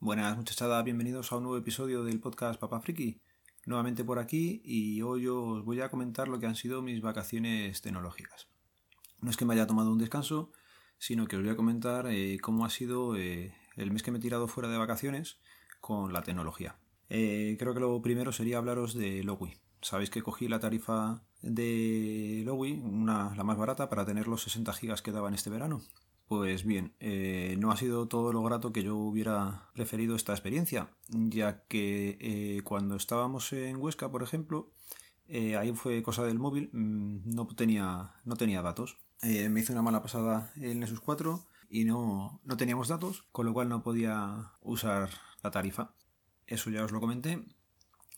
Buenas muchachada, bienvenidos a un nuevo episodio del podcast Papá Friki. Nuevamente por aquí y hoy os voy a comentar lo que han sido mis vacaciones tecnológicas. No es que me haya tomado un descanso, sino que os voy a comentar eh, cómo ha sido eh, el mes que me he tirado fuera de vacaciones con la tecnología. Eh, creo que lo primero sería hablaros de Logi. Sabéis que cogí la tarifa de Logi, una, la más barata, para tener los 60 gigas que daban este verano. Pues bien, eh, no ha sido todo lo grato que yo hubiera preferido esta experiencia, ya que eh, cuando estábamos en Huesca, por ejemplo, eh, ahí fue cosa del móvil, mm, no tenía, no tenía datos. me hizo una mala pasada el Nexus 4 y no, no teníamos datos, con lo cual no podía usar la tarifa. Eso ya os lo comenté.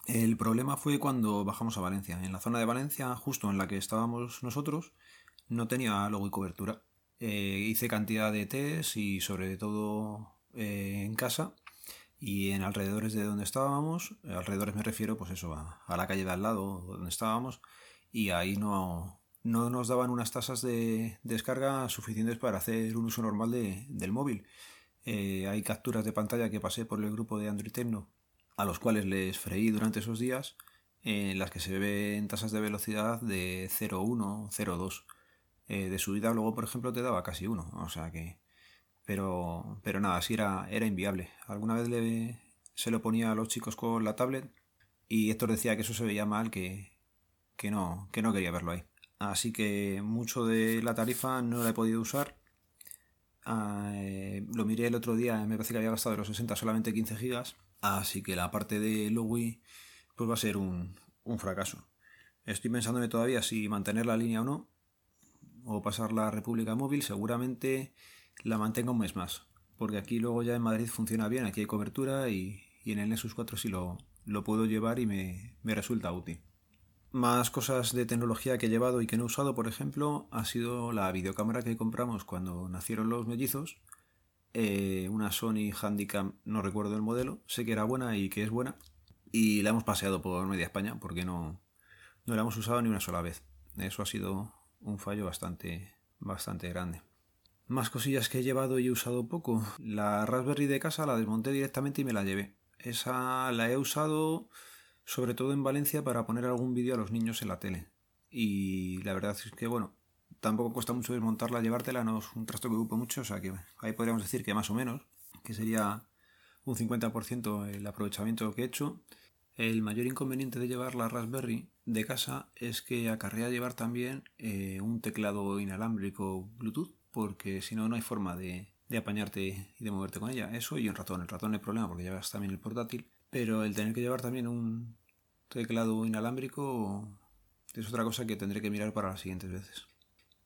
El problema fue cuando bajamos a Valencia. En la zona de Valencia, justo en la que estábamos nosotros, no tenía logo y cobertura. Eh, hice cantidad de test y sobre todo eh, en casa y en alrededores de donde estábamos. Alrededores me refiero pues eso, a, la calle de al lado donde estábamos y ahí no, no nos daban unas tasas de descarga suficientes para hacer un uso normal del móvil. Eh, hay capturas de pantalla que pasé por el grupo de Android Techno a los cuales les freí durante esos días en las que se ven tasas de velocidad de 0,1, 0,2. Eh, de subida luego, por ejemplo, te daba casi 1. O sea que... Pero, pero nada, así era, era inviable. Alguna vez le, se lo ponía a los chicos con la tablet y Héctor decía que eso se veía mal, que, que, no, que no quería verlo ahí. Así que mucho de la tarifa no la he podido usar. Ah, eh, lo miré el otro día, me parece que había gastado de los 60 solamente 15 gigas Así que la parte de Logi pues va a ser un, fracaso. Estoy pensándome todavía si mantener la línea o no, o pasar la República Móvil, seguramente la mantenga un mes más, porque aquí luego ya en Madrid funciona bien, aquí hay cobertura y, en el Nexus 4 sí lo, lo puedo llevar y me, me, resulta útil. Más cosas de tecnología que he llevado y que no he usado, por ejemplo, ha sido la videocámara que compramos cuando nacieron los mellizos, eh, una Sony Handicam, no recuerdo el modelo, sé que era buena y que es buena, y la hemos paseado por media España porque no, no la hemos usado ni una sola vez. Eso ha sido un fallo bastante, bastante grande. Más cosillas que he llevado y he usado poco. La Raspberry de casa la desmonté directamente y me la llevé. Esa la he usado sobre todo en Valencia para poner algún vídeo a los niños en la tele. Y la verdad es que, bueno, tampoco cuesta mucho desmontarla, llevártela, no es un trasto que ocupe mucho, o sea que ahí podríamos decir que más o menos, que sería un 50% el aprovechamiento que he hecho. El mayor inconveniente de llevar la Raspberry de casa es que acarrea llevar también eh, un teclado inalámbrico Bluetooth, porque si no, no hay forma de, de apañarte y de moverte con ella. Eso y un ratón. El ratón no hay problema porque llevas también el portátil, pero el tener que llevar también un teclado inalámbrico es otra cosa que tendré que mirar para las siguientes veces.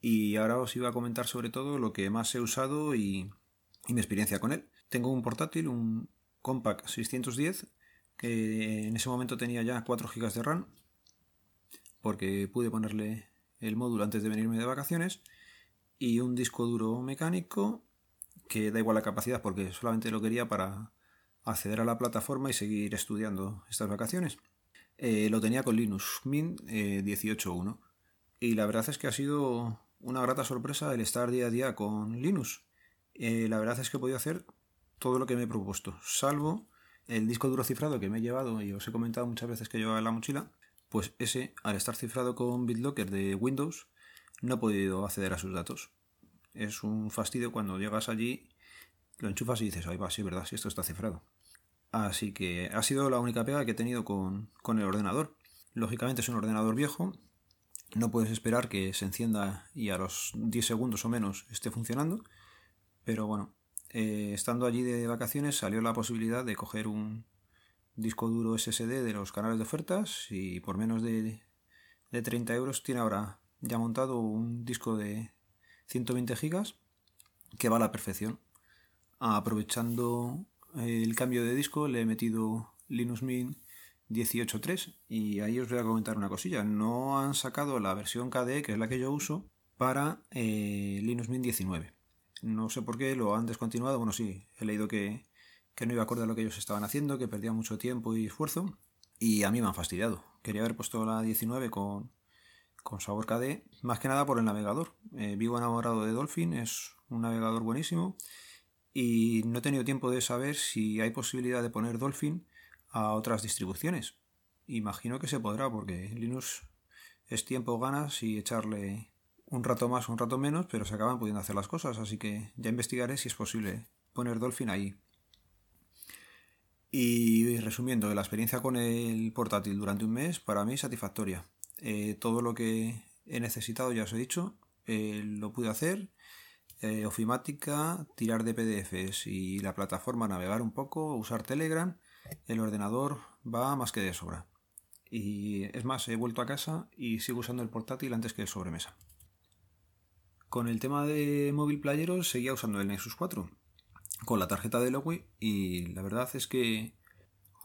Y ahora os iba a comentar sobre todo lo que más he usado y, mi experiencia con él. Tengo un portátil, un Compaq 610, que en ese momento tenía ya 4 GB de RAM, porque pude ponerle el módulo antes de venirme de vacaciones, y un disco duro mecánico, que da igual la capacidad porque solamente lo quería para acceder a la plataforma y seguir estudiando estas vacaciones. Eh, lo tenía con Linux Mint 18.1 eh, y la verdad es que ha sido una grata sorpresa el estar día a día con Linux. Eh, la verdad es que he podido hacer todo lo que me he propuesto, salvo el disco duro cifrado que me he llevado y os he comentado muchas veces que llevaba en la mochila, pues ese, al estar cifrado con BitLocker de Windows, no he podido acceder a sus datos. Es un fastidio cuando llegas allí, lo enchufas y dices, ay va, sí, verdad, si esto está cifrado. Así que ha sido la única pega que he tenido con, con el ordenador. Lógicamente es un ordenador viejo, no puedes esperar que se encienda y a los 10 segundos o menos esté funcionando. Pero bueno, eh, estando allí de vacaciones salió la posibilidad de coger un disco duro SSD de los canales de ofertas y por menos de, de 30 euros tiene ahora ya montado un disco de 120 gigas que va a la perfección. Aprovechando el cambio de disco le he metido Linux Mint 18.3 y ahí os voy a comentar una cosilla. No han sacado la versión KDE, que es la que yo uso, para eh, Linux Mint 19. No sé por qué lo han descontinuado. Bueno, sí, he leído que, que no iba acorde a lo que ellos estaban haciendo, que perdía mucho tiempo y esfuerzo. Y a mí me han fastidiado. Quería haber puesto la 19 con, con sabor KDE, más que nada por el navegador. Eh, vivo enamorado de Dolphin, es un navegador buenísimo. y no he tenido tiempo de saber si hay posibilidad de poner Dolphin a otras distribuciones. Imagino que se podrá porque Linux es tiempo ganas y echarle un rato más o un rato menos, pero se acaban pudiendo hacer las cosas, así que ya investigaré si es posible poner Dolphin ahí. Y resumiendo, la experiencia con el portátil durante un mes para mí es satisfactoria. Eh, todo lo que he necesitado, ya os he dicho, eh, lo pude hacer. Eh, ofimática, tirar de PDFs y la plataforma navegar un poco, usar Telegram, el ordenador va más que de sobra. Y es más, he vuelto a casa y sigo usando el portátil antes que el sobremesa. Con el tema de móvil playeros seguía usando el Nexus 4 con la tarjeta de Lowy y la verdad es que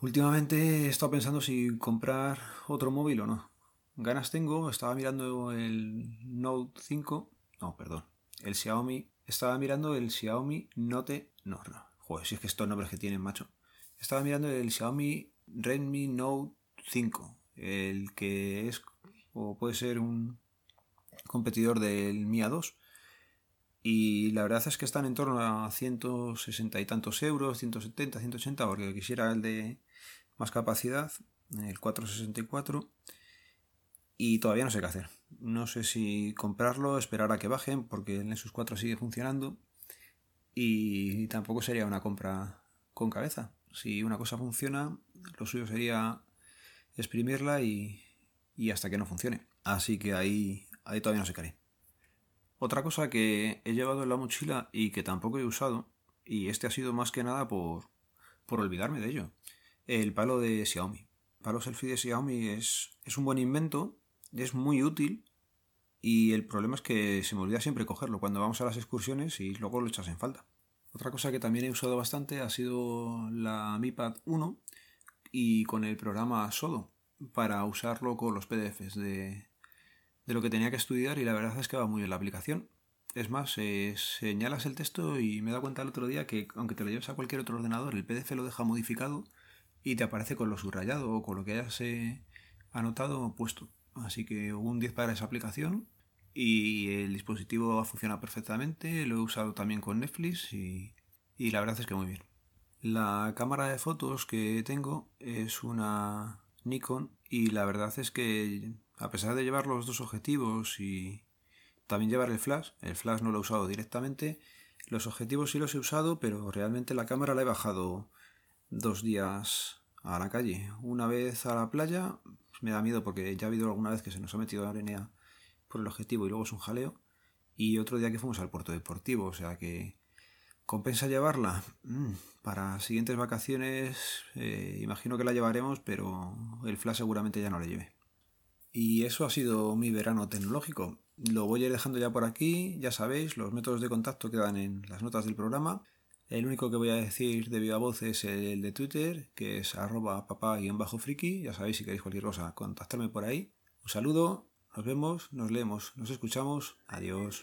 últimamente he estado pensando si comprar otro móvil o no. Ganas tengo, estaba mirando el Note 5, no, perdón, el Xiaomi, estaba mirando el Xiaomi Note, no, no, joder, si es que estos nombres que tienen, macho. Estaba mirando el Xiaomi Redmi Note 5, el que es o puede ser un competidor del Mi A2 y la verdad es que están en torno a 160 y tantos euros, 170, 180, porque quisiera el de más capacidad, el 464. Y todavía no sé qué hacer. No sé si comprarlo, esperar a que bajen, porque el Nexus 4 sigue funcionando. Y tampoco sería una compra con cabeza. Si una cosa funciona, lo suyo sería exprimirla y, y hasta que no funcione. Así que ahí, ahí todavía no sé qué haré. Otra cosa que he llevado en la mochila y que tampoco he usado, y este ha sido más que nada por, por olvidarme de ello, el palo de Xiaomi. El palo selfie de Xiaomi es, es un buen invento, es muy útil y el problema es que se me olvida siempre cogerlo cuando vamos a las excursiones y luego lo echas en falta. Otra cosa que también he usado bastante ha sido la Mi Pad 1 y con el programa Sodo para usarlo con los PDFs de, de lo que tenía que estudiar y la verdad es que va muy bien la aplicación. Es más, eh, señalas el texto y me he dado cuenta el otro día que aunque te lo lleves a cualquier otro ordenador, el PDF lo deja modificado y te aparece con lo subrayado o con lo que hayas eh, anotado puesto. Así que un 10 para esa aplicación y el dispositivo funciona perfectamente. Lo he usado también con Netflix y, y la verdad es que muy bien. La cámara de fotos que tengo es una Nikon y la verdad es que a pesar de llevar los dos objetivos y también llevar el flash, el flash no lo he usado directamente, los objetivos sí los he usado, pero realmente la cámara la he bajado dos días a la calle. Una vez a la playa, me da miedo porque ya ha habido alguna vez que se nos ha metido arena por el objetivo y luego es un jaleo. Y otro día que fuimos al puerto deportivo, o sea que compensa llevarla. Mm, para siguientes vacaciones eh, imagino que la llevaremos, pero el flash seguramente ya no la lleve. Y eso ha sido mi verano tecnológico. Lo voy a ir dejando ya por aquí, ya sabéis, los métodos de contacto quedan en las notas del programa. El único que voy a decir de viva voz es el de Twitter, que es arroba papá-friki. Ya sabéis, si queréis cualquier cosa, contactarme por ahí. Un saludo, nos vemos, nos leemos, nos escuchamos. Adiós.